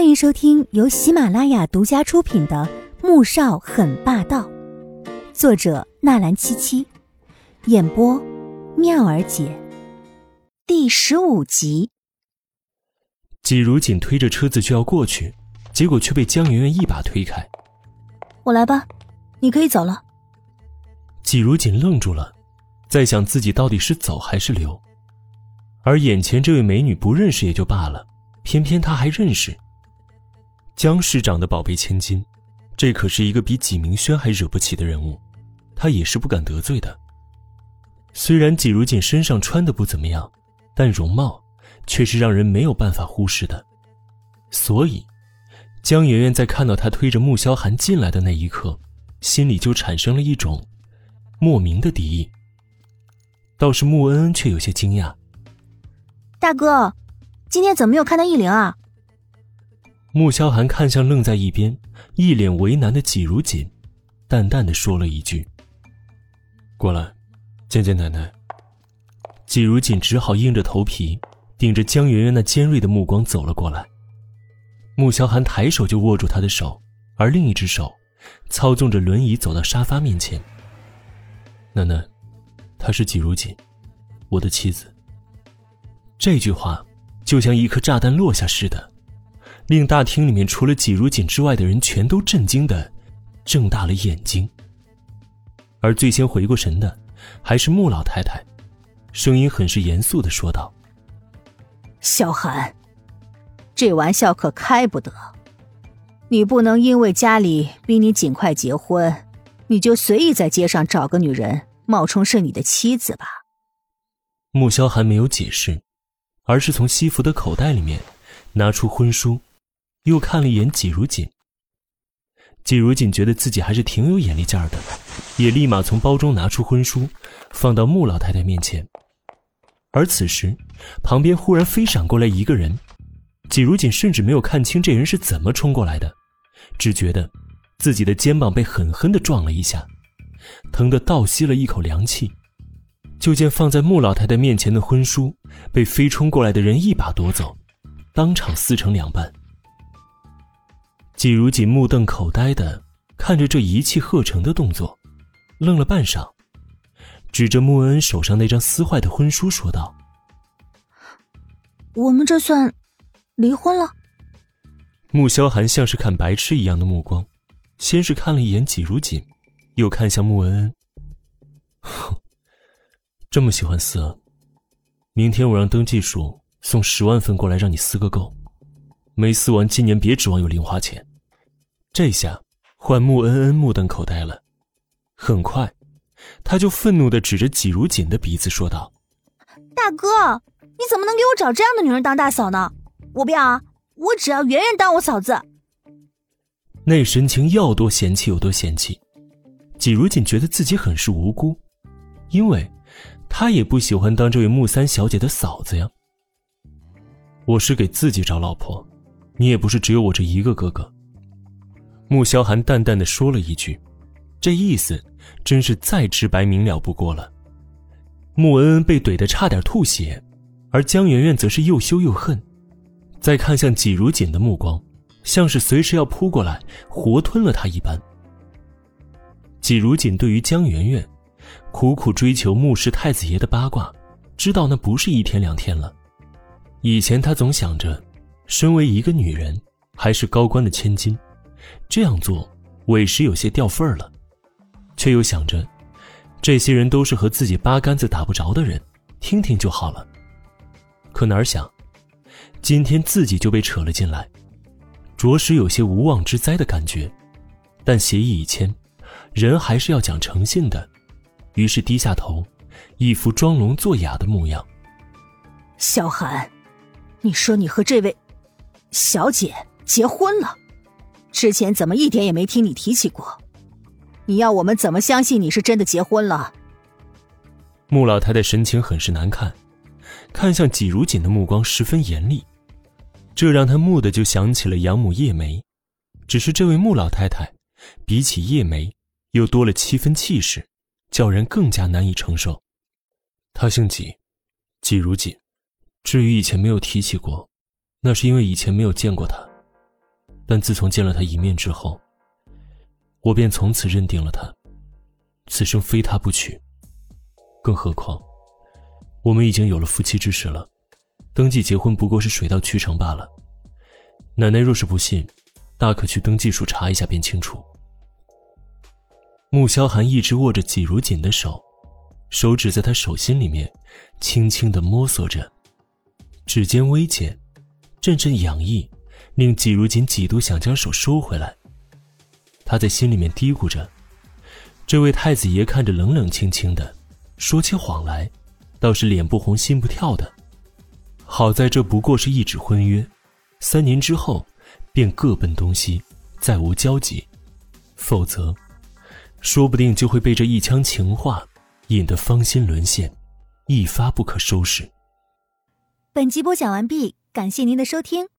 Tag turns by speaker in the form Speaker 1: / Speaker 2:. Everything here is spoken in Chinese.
Speaker 1: 欢迎收听由喜马拉雅独家出品的《穆少很霸道》，作者纳兰七七，演播妙儿姐，第十五集。
Speaker 2: 季如锦推着车子就要过去，结果却被江圆圆一把推开。
Speaker 1: 我来吧，你可以走了。
Speaker 2: 季如锦愣住了，在想自己到底是走还是留。而眼前这位美女不认识也就罢了，偏偏她还认识。江市长的宝贝千金，这可是一个比纪明轩还惹不起的人物，他也是不敢得罪的。虽然季如锦身上穿的不怎么样，但容貌却是让人没有办法忽视的。所以，江媛媛在看到他推着穆萧寒进来的那一刻，心里就产生了一种莫名的敌意。倒是穆恩恩却有些惊讶：“
Speaker 1: 大哥，今天怎么没有看到易灵啊？”
Speaker 2: 穆萧寒看向愣在一边、一脸为难的季如锦，淡淡的说了一句：“过来，见见奶奶。”季如锦只好硬着头皮，顶着江媛媛那尖锐的目光走了过来。穆萧寒抬手就握住她的手，而另一只手操纵着轮椅走到沙发面前。奶奶，她是季如锦，我的妻子。这句话就像一颗炸弹落下似的。令大厅里面除了季如锦之外的人全都震惊的睁大了眼睛。而最先回过神的，还是穆老太太，声音很是严肃的说道：“
Speaker 3: 萧寒，这玩笑可开不得。你不能因为家里逼你尽快结婚，你就随意在街上找个女人冒充是你的妻子吧？”
Speaker 2: 穆萧寒没有解释，而是从西服的口袋里面拿出婚书。又看了一眼季如锦，季如锦觉得自己还是挺有眼力劲儿的，也立马从包中拿出婚书，放到穆老太太面前。而此时，旁边忽然飞闪过来一个人，季如锦甚至没有看清这人是怎么冲过来的，只觉得自己的肩膀被狠狠的撞了一下，疼得倒吸了一口凉气。就见放在穆老太太面前的婚书被飞冲过来的人一把夺走，当场撕成两半。季如锦目瞪口呆的看着这一气呵成的动作，愣了半晌，指着穆恩恩手上那张撕坏的婚书说道：“
Speaker 1: 我们这算离婚了？”
Speaker 2: 穆萧寒像是看白痴一样的目光，先是看了一眼季如锦，又看向穆恩恩。哼，这么喜欢撕啊？明天我让登记署送十万份过来，让你撕个够。没撕完，今年别指望有零花钱。这下换穆恩恩目瞪口呆了，很快，他就愤怒的指着季如锦的鼻子说道：“
Speaker 1: 大哥，你怎么能给我找这样的女人当大嫂呢？我不要啊，我只要圆圆当我嫂子。”
Speaker 2: 那神情要多嫌弃有多嫌弃，季如锦觉得自己很是无辜，因为，他也不喜欢当这位穆三小姐的嫂子呀。我是给自己找老婆，你也不是只有我这一个哥哥。穆萧寒淡淡的说了一句，这意思真是再直白明了不过了。穆恩恩被怼得差点吐血，而江媛媛则是又羞又恨，再看向季如锦的目光，像是随时要扑过来活吞了他一般。季如锦对于江媛媛苦苦追求穆氏太子爷的八卦，知道那不是一天两天了。以前他总想着，身为一个女人，还是高官的千金。这样做，委实有些掉份儿了，却又想着，这些人都是和自己八竿子打不着的人，听听就好了。可哪儿想，今天自己就被扯了进来，着实有些无妄之灾的感觉。但协议已签，人还是要讲诚信的，于是低下头，一副装聋作哑的模样。
Speaker 3: 萧寒，你说你和这位小姐结婚了？之前怎么一点也没听你提起过？你要我们怎么相信你是真的结婚了？
Speaker 2: 穆老太太神情很是难看，看向季如锦的目光十分严厉，这让他蓦地就想起了养母叶梅，只是这位穆老太太，比起叶梅又多了七分气势，叫人更加难以承受。她姓季，季如锦。至于以前没有提起过，那是因为以前没有见过她。但自从见了他一面之后，我便从此认定了他，此生非他不娶。更何况，我们已经有了夫妻之实了，登记结婚不过是水到渠成罢了。奶奶若是不信，大可去登记处查一下便清楚。穆萧寒一直握着季如锦的手，手指在他手心里面轻轻的摸索着，指尖微剪，阵阵痒意，令季如锦几度想将手收回来。他在心里面嘀咕着：“这位太子爷看着冷冷清清的，说起谎来，倒是脸不红心不跳的。好在这不过是一纸婚约，三年之后便各奔东西，再无交集，否则……”说不定就会被这一腔情话引得芳心沦陷，一发不可收拾。
Speaker 1: 本集播讲完毕，感谢您的收听。